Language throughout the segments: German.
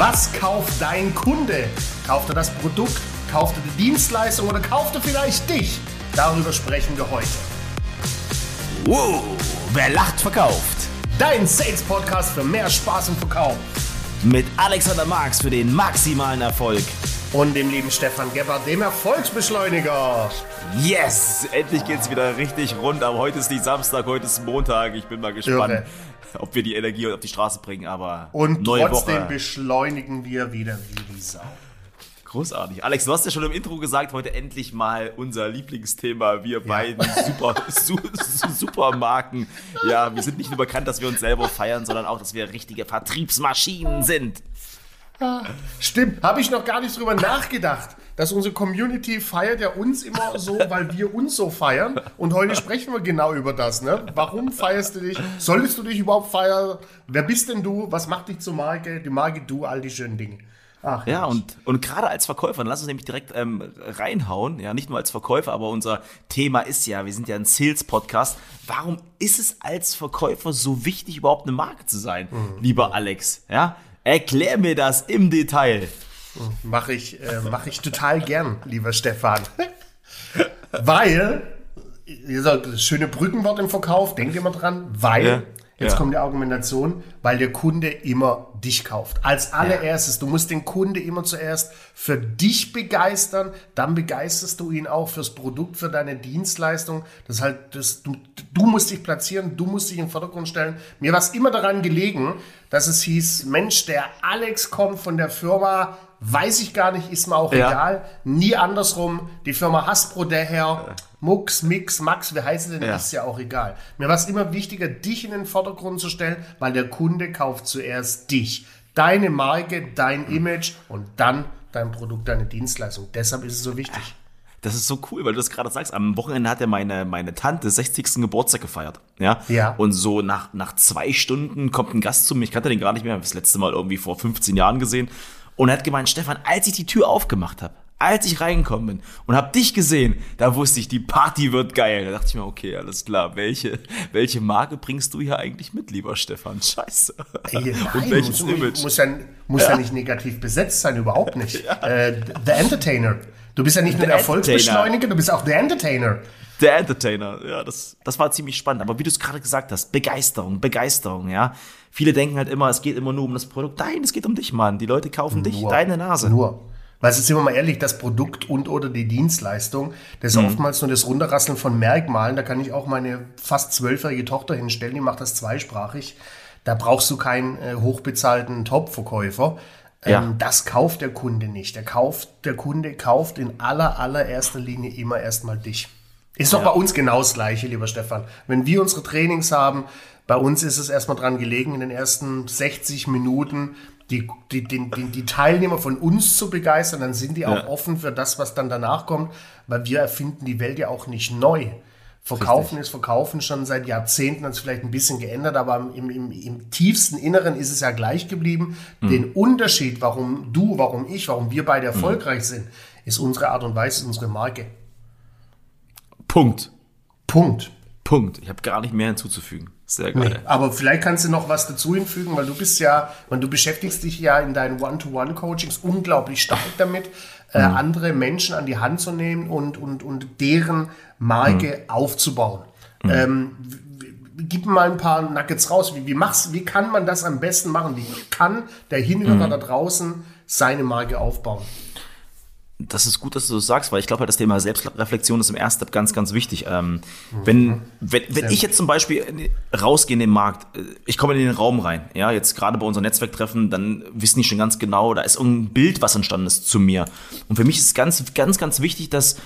Was kauft dein Kunde? Kauft er das Produkt? Kauft er die Dienstleistung oder kauft er vielleicht dich? Darüber sprechen wir heute. Wow, wer lacht, verkauft. Dein Sales Podcast für mehr Spaß im Verkauf. Mit Alexander Marx für den maximalen Erfolg. Und dem lieben Stefan Gebhardt, dem Erfolgsbeschleuniger. Yes, endlich geht's wieder richtig rund. Aber heute ist nicht Samstag, heute ist Montag. Ich bin mal gespannt, Irre. ob wir die Energie auf die Straße bringen. Aber und trotzdem Woche. beschleunigen wir wieder wie die Sau. Großartig. Alex, du hast ja schon im Intro gesagt, heute endlich mal unser Lieblingsthema. Wir ja. beiden super, su, Supermarken. Ja, wir sind nicht nur bekannt, dass wir uns selber feiern, sondern auch, dass wir richtige Vertriebsmaschinen sind. Stimmt, habe ich noch gar nicht drüber nachgedacht, dass unsere Community feiert ja uns immer so, weil wir uns so feiern. Und heute sprechen wir genau über das. Ne? Warum feierst du dich? Solltest du dich überhaupt feiern? Wer bist denn du? Was macht dich zur Marke? Die Marke du, all die schönen Dinge. Ach, ja, und, und gerade als Verkäufer, lass uns nämlich direkt ähm, reinhauen, ja, nicht nur als Verkäufer, aber unser Thema ist ja, wir sind ja ein Sales-Podcast. Warum ist es als Verkäufer so wichtig, überhaupt eine Marke zu sein, mhm. lieber Alex? Ja, erklär mir das im Detail. Mache ich, äh, mach ich total gern, lieber Stefan. weil, ihr sagt, das schöne Brückenwort im Verkauf, denkt immer dran, weil ja. Jetzt ja. kommt die Argumentation, weil der Kunde immer dich kauft. Als allererstes, ja. du musst den Kunde immer zuerst für dich begeistern, dann begeisterst du ihn auch fürs Produkt, für deine Dienstleistung. Das halt, das, du, du musst dich platzieren, du musst dich in den Vordergrund stellen. Mir war es immer daran gelegen, dass es hieß, Mensch, der Alex kommt von der Firma Weiß ich gar nicht, ist mir auch ja. egal. Nie andersrum. Die Firma Hasbro, der Herr Mux, Mix, Max, wie heißt denn, ja. ist ja auch egal. Mir war es immer wichtiger, dich in den Vordergrund zu stellen, weil der Kunde kauft zuerst dich. Deine Marke, dein Image und dann dein Produkt, deine Dienstleistung. Deshalb ist es so wichtig. Das ist so cool, weil du das gerade sagst. Am Wochenende hat ja meine, meine Tante 60. Geburtstag gefeiert. Ja. ja. Und so nach, nach zwei Stunden kommt ein Gast zu mir. Ich kannte den gar nicht mehr. Das letzte Mal irgendwie vor 15 Jahren gesehen. Und er hat gemeint, Stefan, als ich die Tür aufgemacht habe, als ich reingekommen bin und habe dich gesehen, da wusste ich, die Party wird geil. Da dachte ich mir, okay, alles klar. Welche, welche Marke bringst du hier eigentlich mit, lieber Stefan? Scheiße. Ey, nein, und welches muss, Image? Muss, ja, muss ja. ja. nicht negativ besetzt sein, überhaupt nicht. Ja. Äh, the Entertainer. Du bist ja nicht nur der Erfolgsbeschleuniger, du bist auch der Entertainer. Der Entertainer, ja, das, das war ziemlich spannend. Aber wie du es gerade gesagt hast, Begeisterung, Begeisterung, ja. Viele denken halt immer, es geht immer nur um das Produkt. Nein, es geht um dich, Mann. Die Leute kaufen nur, dich, deine Nase. Nur. Weil sind wir mal ehrlich, das Produkt und oder die Dienstleistung, das ist mhm. oftmals nur das Runterrasseln von Merkmalen. Da kann ich auch meine fast zwölfjährige Tochter hinstellen, die macht das zweisprachig. Da brauchst du keinen äh, hochbezahlten Top-Verkäufer. Ja. Ähm, das kauft der Kunde nicht. Der, kauft, der Kunde kauft in aller, allererster Linie immer erstmal dich. Ist doch ja. bei uns genau das Gleiche, lieber Stefan. Wenn wir unsere Trainings haben, bei uns ist es erstmal dran gelegen, in den ersten 60 Minuten die, die, die, die, Teilnehmer von uns zu begeistern, dann sind die auch ja. offen für das, was dann danach kommt, weil wir erfinden die Welt ja auch nicht neu. Verkaufen Richtig. ist Verkaufen schon seit Jahrzehnten, hat es vielleicht ein bisschen geändert, aber im, im, im tiefsten Inneren ist es ja gleich geblieben. Mhm. Den Unterschied, warum du, warum ich, warum wir beide mhm. erfolgreich mhm. sind, ist unsere Art und Weise, unsere Marke. Punkt. Punkt. Punkt. Ich habe gar nicht mehr hinzuzufügen. Sehr geil. Nee, aber vielleicht kannst du noch was dazu hinfügen, weil du bist ja, weil du beschäftigst dich ja in deinen One-to-One-Coachings unglaublich stark damit, äh, mhm. äh, andere Menschen an die Hand zu nehmen und, und, und deren Marke mhm. aufzubauen. Mhm. Ähm, gib mal ein paar Nuggets raus. Wie, wie, machst, wie kann man das am besten machen? Wie kann der Hinhörer mhm. da draußen seine Marke aufbauen? Das ist gut, dass du das sagst, weil ich glaube halt, das Thema Selbstreflexion ist im ersten Step ganz, ganz wichtig. Ähm, wenn mhm. wenn, wenn ich jetzt zum Beispiel rausgehe in den Markt, äh, ich komme in den Raum rein, ja, jetzt gerade bei unserem Netzwerktreffen, dann wissen die schon ganz genau, da ist irgendein Bild, was entstanden ist zu mir. Und für mich ist ganz, ganz, ganz wichtig, dass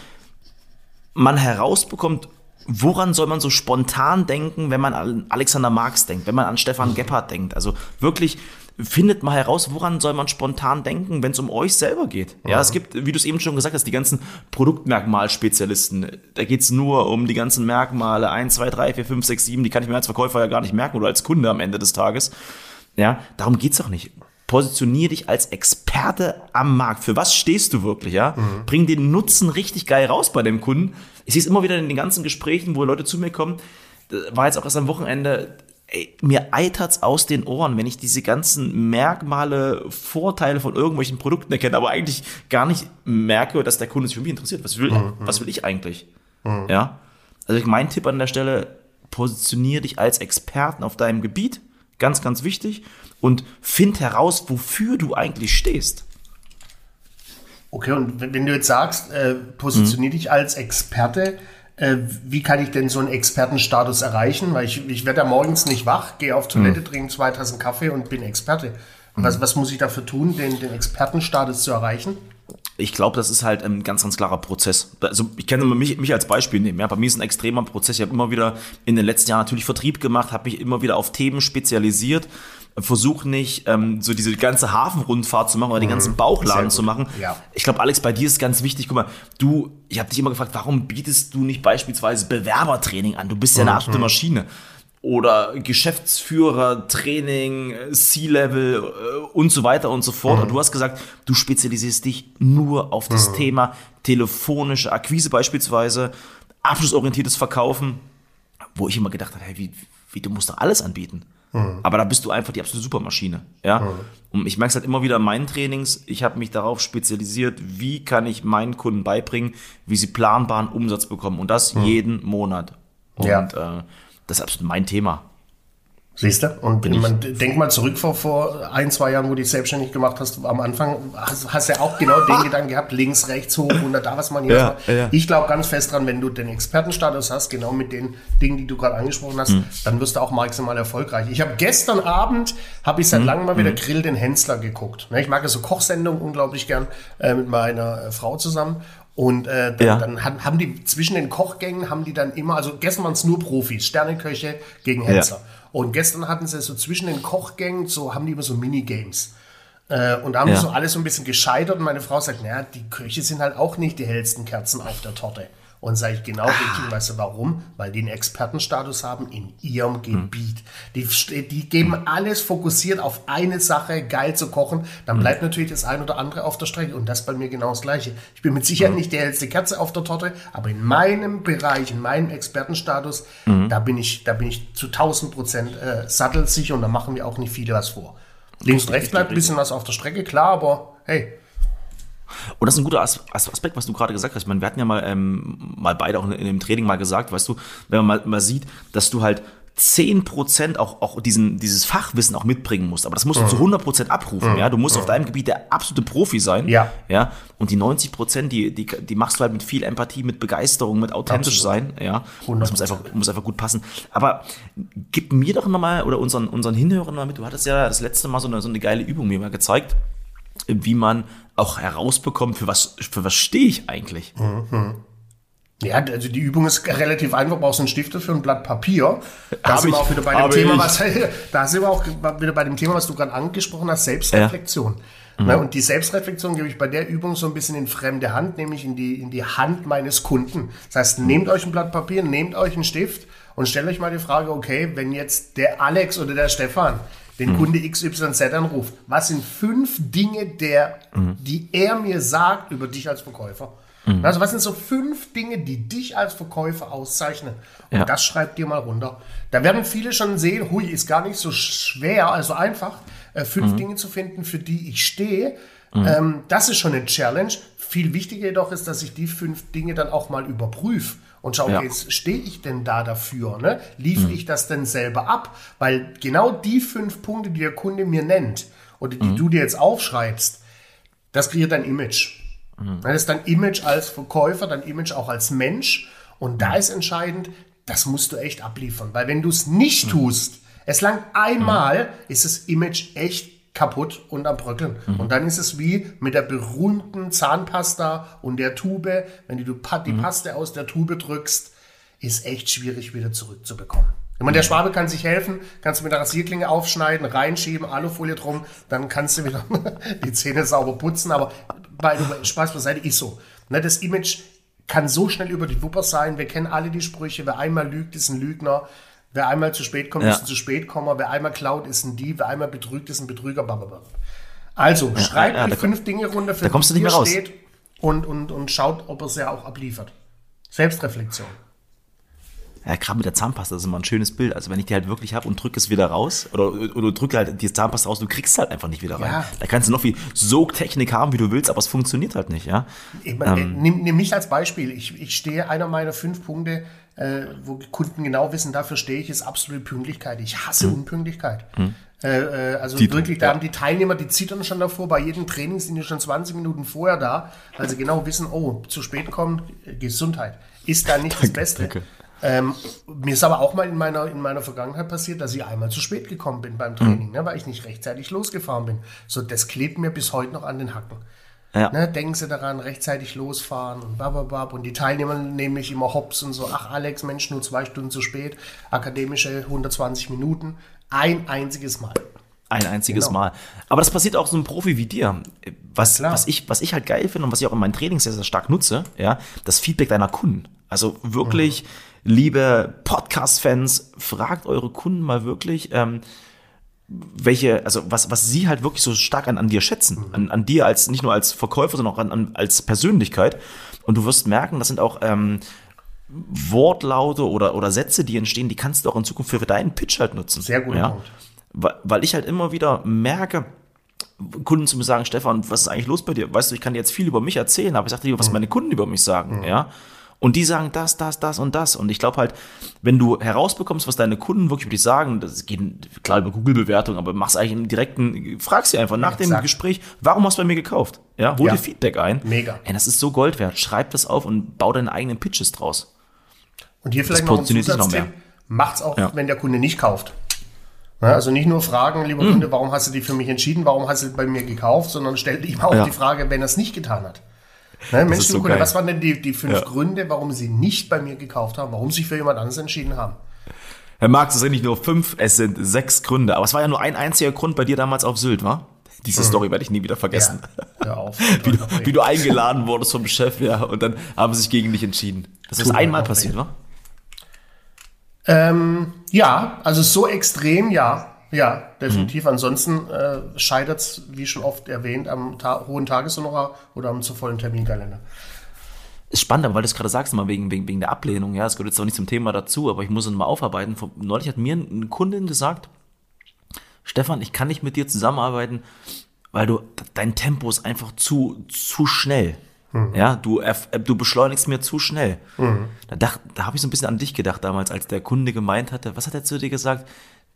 man herausbekommt, woran soll man so spontan denken, wenn man an Alexander Marx denkt, wenn man an Stefan Gebhardt denkt. Also wirklich findet mal heraus, woran soll man spontan denken, wenn es um euch selber geht. Ja, ja es gibt, wie du es eben schon gesagt hast, die ganzen Produktmerkmalspezialisten. Da geht es nur um die ganzen Merkmale 1, 2, 3, 4, 5, 6, 7, die kann ich mir als Verkäufer ja gar nicht merken oder als Kunde am Ende des Tages. Ja, darum geht's doch nicht. Positionier dich als Experte am Markt. Für was stehst du wirklich, ja? Mhm. Bring den Nutzen richtig geil raus bei dem Kunden. Ich sehe es immer wieder in den ganzen Gesprächen, wo Leute zu mir kommen. War jetzt auch erst am Wochenende, ey, mir eitert's aus den Ohren, wenn ich diese ganzen Merkmale, Vorteile von irgendwelchen Produkten erkenne, aber eigentlich gar nicht merke, dass der Kunde sich für mich interessiert. Was will, mhm. was will ich eigentlich? Mhm. Ja. Also mein Tipp an der Stelle, positionier dich als Experten auf deinem Gebiet. Ganz, ganz wichtig. Und find heraus, wofür du eigentlich stehst. Okay, und wenn du jetzt sagst, äh, positionier mhm. dich als Experte, äh, wie kann ich denn so einen Expertenstatus erreichen? Weil ich, ich werde ja morgens nicht wach, gehe auf Toilette, mhm. trinke zwei Tassen Kaffee und bin Experte. Was, was muss ich dafür tun, den, den Expertenstatus zu erreichen? Ich glaube, das ist halt ein ganz, ganz klarer Prozess. Also ich kann mich, mich als Beispiel nehmen. Ja, bei mir ist ein extremer Prozess. Ich habe immer wieder in den letzten Jahren natürlich Vertrieb gemacht, habe mich immer wieder auf Themen spezialisiert versuche nicht ähm, so diese ganze Hafenrundfahrt zu machen oder mhm. den ganzen Bauchladen zu machen. Ja. Ich glaube, Alex, bei dir ist ganz wichtig, guck mal, du, ich habe dich immer gefragt, warum bietest du nicht beispielsweise Bewerbertraining an? Du bist ja eine mhm. absolute Maschine. Oder Geschäftsführer, Training, C-Level äh, und so weiter und so fort. Mhm. Und du hast gesagt, du spezialisierst dich nur auf das mhm. Thema telefonische Akquise beispielsweise, abschlussorientiertes Verkaufen, wo ich immer gedacht habe, hey, wie, wie du musst doch alles anbieten. Mhm. Aber da bist du einfach die absolute Supermaschine. Ja? Mhm. Und ich merke es halt immer wieder in meinen Trainings, ich habe mich darauf spezialisiert, wie kann ich meinen Kunden beibringen, wie sie planbaren Umsatz bekommen. Und das mhm. jeden Monat. Und ja. äh, das ist absolut mein Thema. Siehst du? Und Bin man denk mal zurück vor, vor ein, zwei Jahren, wo du dich selbstständig gemacht hast. Am Anfang hast, hast ja auch genau den Gedanken gehabt, links, rechts, hoch, und da was man hier ja, ja. Ich glaube ganz fest dran, wenn du den Expertenstatus hast, genau mit den Dingen, die du gerade angesprochen hast, mhm. dann wirst du auch maximal erfolgreich. Ich habe gestern Abend, habe ich seit mhm. langem mal wieder mhm. Grill den Hensler geguckt. Ne, ich mag ja so Kochsendungen unglaublich gern äh, mit meiner äh, Frau zusammen. Und äh, dann, ja. dann, haben die zwischen den Kochgängen haben die dann immer, also gestern waren es nur Profis, Sterneköche gegen Hensler. Ja. Und gestern hatten sie so zwischen den Kochgängen, so haben die immer so Minigames. Äh, und da haben ja. so alles so ein bisschen gescheitert und meine Frau sagt, naja, die Köche sind halt auch nicht die hellsten Kerzen auf der Torte. Und sage ich genau ah. richtig, weißt du warum? Weil die einen Expertenstatus haben in ihrem hm. Gebiet. Die, die geben alles fokussiert auf eine Sache, geil zu kochen. Dann hm. bleibt natürlich das ein oder andere auf der Strecke. Und das bei mir genau das Gleiche. Ich bin mit Sicherheit hm. nicht die hellste Kerze auf der Torte, aber in meinem Bereich, in meinem Expertenstatus, da bin ich, da bin ich zu 1000 Prozent äh, sattelsicher und da machen wir auch nicht viele was vor. Links und rechts bleibt ein bisschen was auf der Strecke, klar, aber hey, und das ist ein guter Aspekt, was du gerade gesagt hast. Ich meine, wir hatten ja mal, ähm, mal beide auch in, in dem Training mal gesagt, weißt du, wenn man mal, mal sieht, dass du halt 10% auch, auch diesen, dieses Fachwissen auch mitbringen musst. Aber das musst du mhm. zu 100% abrufen. Mhm. Ja? Du musst mhm. auf deinem Gebiet der absolute Profi sein. Ja. Ja? Und die 90%, die, die, die machst du halt mit viel Empathie, mit Begeisterung, mit authentisch Absolut. sein. Ja? 100%. Das muss einfach, muss einfach gut passen. Aber gib mir doch nochmal oder unseren, unseren Hinhörern mal mit. Du hattest ja das letzte Mal so eine, so eine geile Übung mir mal gezeigt, wie man auch herausbekommen, für was, für was stehe ich eigentlich. Mhm. Ja, also die Übung ist relativ einfach. Du brauchst einen Stift für ein Blatt Papier. Da sind wir auch wieder bei dem Thema, was, da sind wir auch wieder bei dem Thema, was du gerade angesprochen hast, Selbstreflexion. Ja. Mhm. Und die Selbstreflexion gebe ich bei der Übung so ein bisschen in fremde Hand, nämlich in die, in die Hand meines Kunden. Das heißt, nehmt euch ein Blatt Papier, nehmt euch einen Stift und stellt euch mal die Frage, okay, wenn jetzt der Alex oder der Stefan den mhm. Kunde XYZ anruft. Was sind fünf Dinge, der, mhm. die er mir sagt über dich als Verkäufer? Mhm. Also was sind so fünf Dinge, die dich als Verkäufer auszeichnen? Und ja. das schreibt dir mal runter. Da werden viele schon sehen, hui, ist gar nicht so schwer, also einfach, äh, fünf mhm. Dinge zu finden, für die ich stehe. Mhm. Ähm, das ist schon eine Challenge. Viel wichtiger jedoch ist, dass ich die fünf Dinge dann auch mal überprüfe und schau, okay, ja. stehe ich denn da dafür? Ne? Liefere mhm. ich das denn selber ab? Weil genau die fünf Punkte, die der Kunde mir nennt oder die mhm. du dir jetzt aufschreibst, das kreiert dein Image. Mhm. Das ist dein Image als Verkäufer, dein Image auch als Mensch. Und da mhm. ist entscheidend, das musst du echt abliefern. Weil wenn du es nicht tust, es lang einmal, mhm. ist das Image echt kaputt und am Bröckeln. Mhm. Und dann ist es wie mit der berühmten Zahnpasta und der Tube. Wenn du die mhm. Paste aus der Tube drückst, ist echt schwierig wieder zurückzubekommen. Ich meine, der mhm. Schwabe kann sich helfen, kannst du mit der Rasierklinge aufschneiden, reinschieben, Alufolie drum, dann kannst du wieder die Zähne sauber putzen, aber bei Spaß beiseite ist so. Ne, das Image kann so schnell über die Wupper sein. Wir kennen alle die Sprüche, wer einmal lügt, ist ein Lügner. Wer einmal zu spät kommt, ja. ist ein zu spät kommen. Wer einmal klaut, ist ein Dieb. Wer einmal betrügt, ist ein Betrüger. Blablabla. Also, ja, schreibt ja, die fünf Dinge runter, für da kommst du nicht mehr raus. und, und, und schaut, ob er es ja auch abliefert. Selbstreflexion. ja, gerade mit der Zahnpasta, das ist immer ein schönes Bild. Also wenn ich die halt wirklich habe und drücke es wieder raus oder, oder drücke halt die Zahnpasta raus, du kriegst halt einfach nicht wieder rein. Ja. Da kannst du noch viel Sogtechnik haben, wie du willst, aber es funktioniert halt nicht, ja. Ich ähm, nimm, nimm mich als Beispiel. Ich, ich stehe einer meiner fünf Punkte, äh, wo Kunden genau wissen, dafür stehe ich, ist absolute Pünktlichkeit. Ich hasse hm. Unpünktlichkeit. Hm. Äh, äh, also die, wirklich, da ja. haben die Teilnehmer, die zittern schon davor, bei jedem Training sind die schon 20 Minuten vorher da, weil sie genau wissen, oh, zu spät kommen, Gesundheit. Ist da nicht danke, das Beste. Danke. Ähm, mir ist aber auch mal in meiner, in meiner Vergangenheit passiert, dass ich einmal zu spät gekommen bin beim Training, mhm. ne, weil ich nicht rechtzeitig losgefahren bin. So, das klebt mir bis heute noch an den Hacken. Ja. Ne, denken Sie daran, rechtzeitig losfahren und bababab. Und die Teilnehmer nehmen mich immer hops und so, ach Alex, Mensch, nur zwei Stunden zu spät, akademische 120 Minuten. Ein einziges Mal. Ein einziges genau. Mal. Aber das passiert auch so einem Profi wie dir. Was, was, ich, was ich halt geil finde und was ich auch in meinen Trainings sehr, sehr stark nutze, ja, das Feedback deiner Kunden. Also wirklich, mhm. liebe Podcast-Fans, fragt eure Kunden mal wirklich, ähm, welche, also was, was sie halt wirklich so stark an, an dir schätzen. Mhm. An, an dir als nicht nur als Verkäufer, sondern auch an, an, als Persönlichkeit. Und du wirst merken, das sind auch ähm, Wortlaute oder, oder Sätze, die entstehen, die kannst du auch in Zukunft für deinen Pitch halt nutzen. Sehr guter ja? Weil, weil ich halt immer wieder merke, Kunden zu mir sagen, Stefan, was ist eigentlich los bei dir? Weißt du, ich kann dir jetzt viel über mich erzählen, aber ich sagte dir, was mhm. meine Kunden über mich sagen, mhm. ja. Und die sagen das, das, das und das. Und ich glaube halt, wenn du herausbekommst, was deine Kunden wirklich über dich sagen, das geht klar über Google-Bewertung, aber mach's eigentlich im direkten, frag sie einfach nach ja, dem Gespräch, warum hast du bei mir gekauft? Ja, hol ja. dir Feedback ein. Mega. Ey, das ist so Gold wert. Schreib das auf und bau deine eigenen Pitches draus. Und hier vielleicht das noch ein Zusatztipp. Macht's auch, ja. wenn der Kunde nicht kauft. also nicht nur fragen, lieber mhm. Kunde, warum hast du dich für mich entschieden, warum hast du bei mir gekauft, sondern stell ihm auch ja. die Frage, wenn er es nicht getan hat. Ne, Mensch, so was waren denn die, die fünf ja. Gründe, warum sie nicht bei mir gekauft haben, warum sie sich für jemand anderes entschieden haben? Herr Marx, es sind nicht nur fünf, es sind sechs Gründe. Aber es war ja nur ein einziger Grund bei dir damals auf Sylt, wa? Diese mhm. Story werde ich nie wieder vergessen. Ja, hör auf. wie, du, wie, du, eingeladen wurdest vom Chef, ja, und dann haben sie sich gegen dich entschieden. Das ist einmal passiert, wa? Ähm, ja, also so extrem, ja. Ja, definitiv. Mhm. Ansonsten äh, scheitert es, wie schon oft erwähnt, am ta hohen Tageshonorar oder am zu vollen Terminkalender. Ist spannend, weil du es gerade sagst, mal wegen, wegen, wegen der Ablehnung. Ja, es gehört jetzt auch nicht zum Thema dazu, aber ich muss es mal aufarbeiten. Neulich hat mir eine Kundin gesagt, Stefan, ich kann nicht mit dir zusammenarbeiten, weil du, dein Tempo ist einfach zu, zu schnell. Mhm. Ja, du, äh, du beschleunigst mir zu schnell. Mhm. Da, da habe ich so ein bisschen an dich gedacht damals, als der Kunde gemeint hatte, was hat er zu dir gesagt?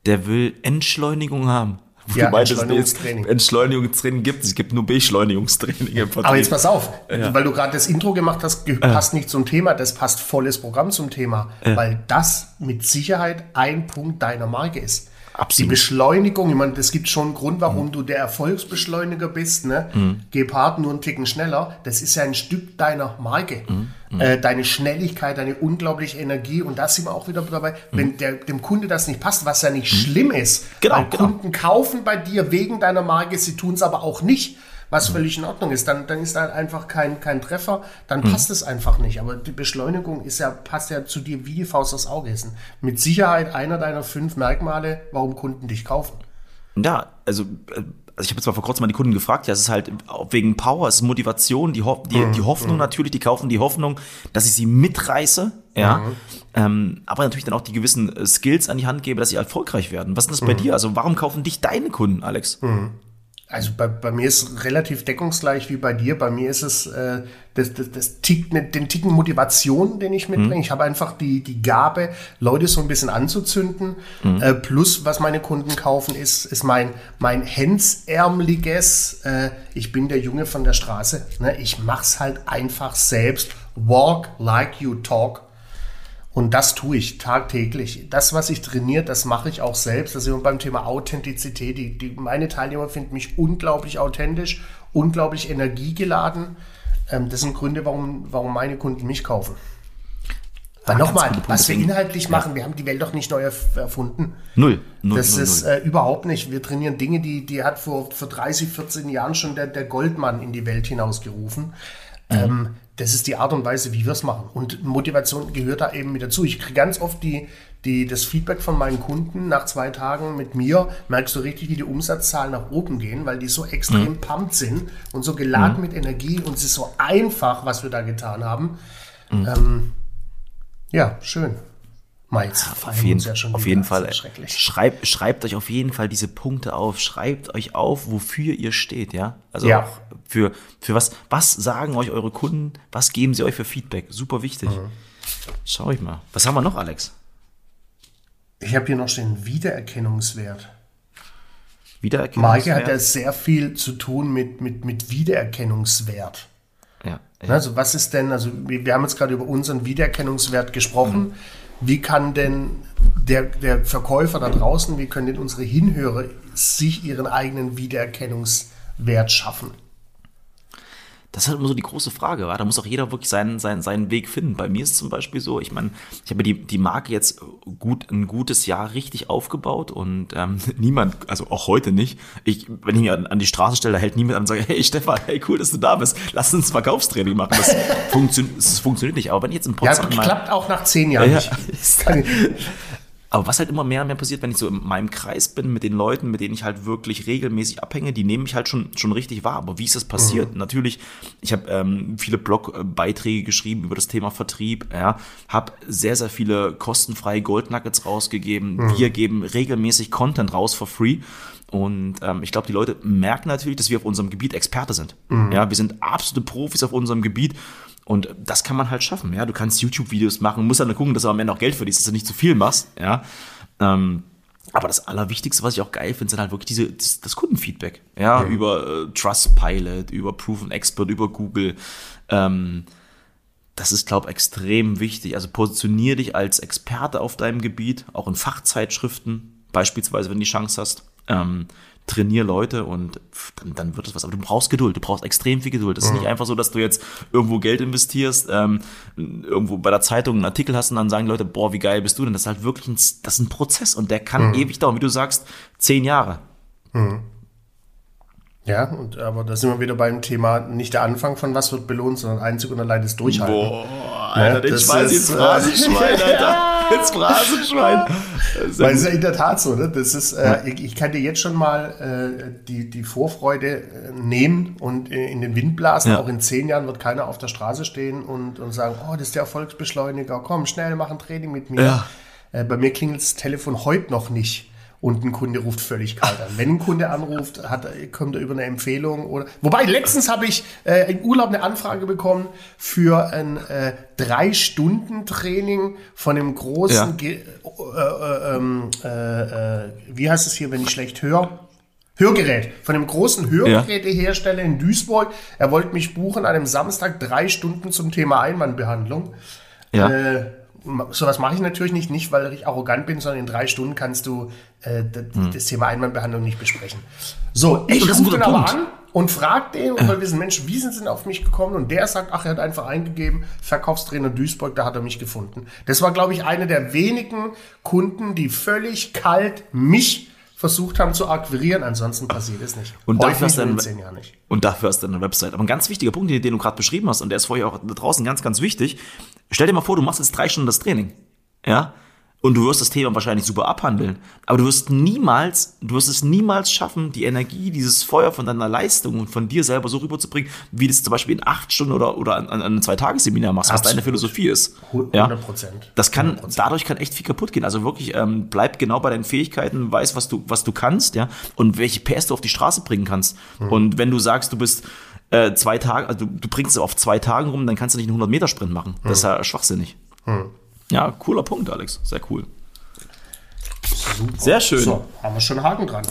Der will Entschleunigung haben. Wo ja, Entschleunigungstraining. Entschleunigungstraining gibt es. Es gibt nur Beschleunigungstraining im Vertrieb. Aber jetzt pass auf, ja. weil du gerade das Intro gemacht hast, passt nicht zum Thema, das passt volles Programm zum Thema, ja. weil das mit Sicherheit ein Punkt deiner Marke ist. Absolut. Die Beschleunigung, ich meine, das gibt schon einen Grund, warum mhm. du der Erfolgsbeschleuniger bist. Ne? Mhm. Gepard nur einen Ticken schneller. Das ist ja ein Stück deiner Marke. Mhm. mhm. Äh, deine Schnelligkeit, deine unglaubliche Energie. Und da sind wir auch wieder dabei, mhm. wenn der, dem Kunde das nicht passt, was ja nicht mhm. schlimm ist. Genau, genau. Kunden kaufen bei dir wegen deiner Marke, sie tun es aber auch nicht was völlig in Ordnung ist. Dann, dann ist da einfach kein, kein Treffer, dann mhm. passt es einfach nicht. Aber die Beschleunigung ist ja, passt ja zu dir wie die Faust aufs Auge. Ist mit Sicherheit einer deiner fünf Merkmale, warum Kunden dich kaufen. Ja, also also ich habe jetzt mal vor kurzem mal die Kunden gefragt, ja, es ist halt wegen Power, es ist Motivation, die, Ho die, die Hoffnung mhm. natürlich, die kaufen die Hoffnung, dass ich sie mitreiße, ja, mhm. ähm, aber natürlich dann auch die gewissen äh, Skills an die Hand gebe, dass sie erfolgreich werden. Was ist das bei mhm. dir? Also warum kaufen dich deine Kunden, Alex? Also bei, bei mir ist es relativ deckungsgleich wie bei dir. Bei mir ist es äh, das, das, das Tick, ne, den Ticken Motivation, den ich mitbringe. Mhm. Ich habe einfach die, die Gabe, Leute so ein bisschen anzuzünden. Mhm. Äh, plus, was meine Kunden kaufen, ist, ist mein, mein hemsärmeliges, äh, ich bin der Junge von der Straße. Ne? Ich mach's halt einfach selbst. Walk like you talk. Und das tue ich tagtäglich. Das, was ich trainiere, das mache ich auch selbst. Das ist immer beim Thema Authentizität. Die, die, meine Teilnehmer finden mich unglaublich authentisch, unglaublich energiegeladen. Ähm, das sind Gründe, warum, warum meine Kunden mich kaufen. Weil ah, nochmal, was wir inhaltlich machen, wir haben die Welt doch nicht neu erfunden. Null. null das null, ist null. Äh, überhaupt nicht. Wir trainieren Dinge, die, die hat vor, vor 30, 14 Jahren schon der, der Goldmann in die Welt hinausgerufen. Mhm. Ähm, das ist die Art und Weise, wie wir es machen. Und Motivation gehört da eben mit dazu. Ich kriege ganz oft die, die, das Feedback von meinen Kunden nach zwei Tagen mit mir, merkst du richtig, wie die Umsatzzahlen nach oben gehen, weil die so extrem mhm. pumped sind und so geladen mhm. mit Energie und es ist so einfach, was wir da getan haben. Mhm. Ähm, ja, schön. Meins. Auf jeden, ja auf jeden Fall. Schreibt, schreibt euch auf jeden Fall diese Punkte auf. Schreibt euch auf, wofür ihr steht, ja. Also ja. auch für, für was, was sagen euch eure Kunden? Was geben sie euch für Feedback? Super wichtig. Mhm. Schau ich mal. Was haben wir noch, Alex? Ich habe hier noch den Wiedererkennungswert. Wiedererkennungswert. Marke hat ja sehr viel zu tun mit, mit, mit Wiedererkennungswert. Ja, ja. Also was ist denn, also wir, wir haben jetzt gerade über unseren Wiedererkennungswert gesprochen. Mhm. Wie kann denn der, der Verkäufer da draußen, wie können denn unsere Hinhörer sich ihren eigenen Wiedererkennungswert schaffen? Das ist halt immer so die große Frage, wa? da muss auch jeder wirklich seinen, seinen, seinen Weg finden. Bei mir ist es zum Beispiel so, ich meine, ich habe die, die Marke jetzt gut, ein gutes Jahr richtig aufgebaut und ähm, niemand, also auch heute nicht, ich, wenn ich mich an, an die Straße stelle, hält niemand an und sagt, hey Stefan, hey cool, dass du da bist, lass uns ein Verkaufstraining machen. Das, funktio das funktioniert nicht, aber wenn ich jetzt in Potsdam... Ja, klappt auch nach zehn Jahren ja, nicht. Aber was halt immer mehr und mehr passiert, wenn ich so in meinem Kreis bin mit den Leuten, mit denen ich halt wirklich regelmäßig abhänge, die nehmen mich halt schon, schon richtig wahr. Aber wie ist das passiert? Mhm. Natürlich, ich habe ähm, viele Blogbeiträge geschrieben über das Thema Vertrieb, ja, habe sehr, sehr viele kostenfreie Gold Nuggets rausgegeben. Mhm. Wir geben regelmäßig Content raus for free. Und ähm, ich glaube, die Leute merken natürlich, dass wir auf unserem Gebiet Experte sind. Mhm. Ja, wir sind absolute Profis auf unserem Gebiet und das kann man halt schaffen. Ja, du kannst YouTube-Videos machen, musst dann gucken, dass du am Ende auch Geld verdienst, dass du nicht zu viel machst. Ja, ähm, aber das Allerwichtigste, was ich auch geil finde, sind halt wirklich diese, das, das Kundenfeedback. Ja, mhm. über äh, Trustpilot, über Proven Expert, über Google. Ähm, das ist, glaube ich, extrem wichtig. Also positionier dich als Experte auf deinem Gebiet, auch in Fachzeitschriften, beispielsweise, wenn du die Chance hast. Ähm, trainier Leute und dann, dann wird es was. Aber du brauchst Geduld, du brauchst extrem viel Geduld. Das ist mhm. nicht einfach so, dass du jetzt irgendwo Geld investierst, ähm, irgendwo bei der Zeitung einen Artikel hast und dann sagen Leute, boah, wie geil bist du denn? Das ist halt wirklich ein, das ist ein Prozess und der kann mhm. ewig dauern, wie du sagst, zehn Jahre. Mhm. Ja, und aber da sind wir wieder beim Thema nicht der Anfang von was wird belohnt, sondern einzig und allein das Durchhalten. Boah, Alter, ja, den schmeiß ins Phrasenschwein, Alter. Ins Phrasenschwein. Weil es ist ja in der Tat so, ne? Das ist, äh, ich, ich, kann dir jetzt schon mal äh, die, die Vorfreude äh, nehmen und äh, in den Wind blasen. Ja. Auch in zehn Jahren wird keiner auf der Straße stehen und, und sagen, oh, das ist der Erfolgsbeschleuniger, komm, schnell, mach ein Training mit mir. Ja. Äh, bei mir klingelt das Telefon heute noch nicht und ein Kunde ruft völlig kalt an. Wenn ein Kunde anruft, hat, kommt er über eine Empfehlung oder. Wobei, letztens habe ich äh, im Urlaub eine Anfrage bekommen für ein äh, Drei-Stunden-Training von einem großen, ja. äh, äh, ähm, äh, äh, wie heißt es hier, wenn ich schlecht höre? Hörgerät, von einem großen Hörgerätehersteller in Duisburg. Er wollte mich buchen an einem Samstag drei Stunden zum Thema Einwandbehandlung. Ja. Äh, sowas mache ich natürlich nicht, nicht weil ich arrogant bin, sondern in drei Stunden kannst du äh, das, hm. das Thema Einwandbehandlung nicht besprechen. So, ich rufe den aber an und frage den und will wissen, Mensch, wie sind sie denn auf mich gekommen? Und der sagt, ach, er hat einfach eingegeben, Verkaufstrainer Duisburg, da hat er mich gefunden. Das war, glaube ich, einer der wenigen Kunden, die völlig kalt mich versucht haben zu akquirieren, ansonsten passiert es nicht. Und dafür, hast dann, nicht. und dafür hast du eine Website. Aber ein ganz wichtiger Punkt, den, den du gerade beschrieben hast, und der ist vorher auch draußen ganz, ganz wichtig. Stell dir mal vor, du machst jetzt drei Stunden das Training. Ja? Und du wirst das Thema wahrscheinlich super abhandeln. Aber du wirst niemals, du wirst es niemals schaffen, die Energie, dieses Feuer von deiner Leistung und von dir selber so rüberzubringen, wie du es zum Beispiel in acht Stunden oder, oder an, an einem Zweitagesseminar machst, was deine Philosophie ist. 100 Prozent. Ja? Das kann, 100%. dadurch kann echt viel kaputt gehen. Also wirklich, ähm, bleib genau bei deinen Fähigkeiten, weiß, was du, was du kannst, ja, und welche PS du auf die Straße bringen kannst. Mhm. Und wenn du sagst, du bist, äh, zwei Tage, also du, du bringst es auf zwei Tagen rum, dann kannst du nicht einen 100-Meter-Sprint machen. Das ist ja schwachsinnig. Hm. Ja, cooler Punkt, Alex. Sehr cool. Super. Sehr schön. So, haben wir schon einen Haken dran.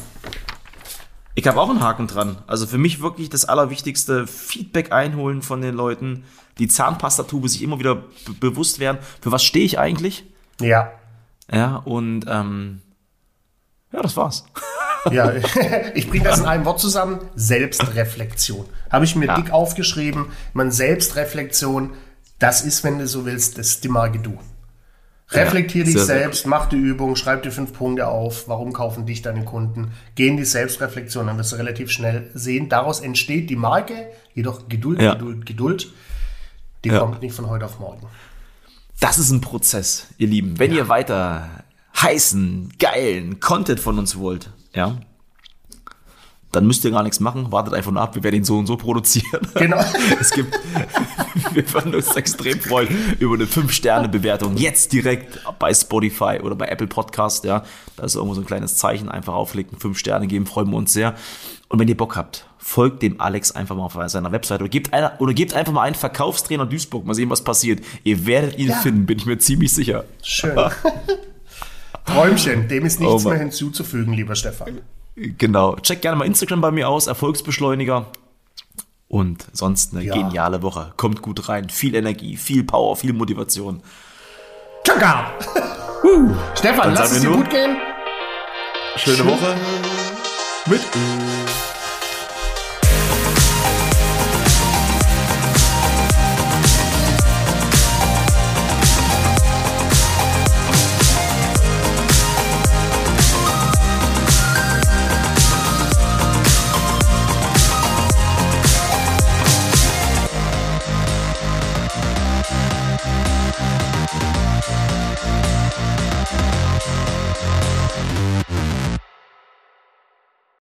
Ich habe auch einen Haken dran. Also für mich wirklich das Allerwichtigste, Feedback einholen von den Leuten, die Zahnpastatube sich immer wieder bewusst werden, für was stehe ich eigentlich? Ja. Ja, und ähm, ja, das war's. Ja, ich bringe das in einem Wort zusammen. Selbstreflexion. Habe ich mir ja. dick aufgeschrieben. Man Selbstreflexion, das ist, wenn du so willst, das Stimmage du. Reflektier ja, dich selbst, gut. mach die Übung, schreib dir fünf Punkte auf, warum kaufen dich deine Kunden. Geh in die Selbstreflexion, dann wirst du relativ schnell sehen. Daraus entsteht die Marke, jedoch Geduld, ja. Geduld, Geduld. Die ja. kommt nicht von heute auf morgen. Das ist ein Prozess, ihr Lieben. Wenn ihr weiter heißen, geilen Content von uns wollt, ja, dann müsst ihr gar nichts machen. Wartet einfach nur ab, wir werden ihn so und so produzieren. Genau. es gibt, wir würden uns extrem freuen über eine 5-Sterne-Bewertung. Jetzt direkt bei Spotify oder bei Apple Podcast, ja. Da ist irgendwo so ein kleines Zeichen, einfach aufklicken, 5 Sterne geben, freuen wir uns sehr. Und wenn ihr Bock habt, folgt dem Alex einfach mal auf seiner Webseite oder gebt, einer, oder gebt einfach mal einen Verkaufstrainer Duisburg, mal sehen, was passiert. Ihr werdet ihn ja. finden, bin ich mir ziemlich sicher. Schön. Träumchen, dem ist nichts oh mehr hinzuzufügen, lieber Stefan. Genau. Check gerne mal Instagram bei mir aus, Erfolgsbeschleuniger. Und sonst eine ja. geniale Woche. Kommt gut rein. Viel Energie, viel Power, viel Motivation. Tschakka! uh. Stefan, lass es dir gut gehen. Schöne Woche. Mit.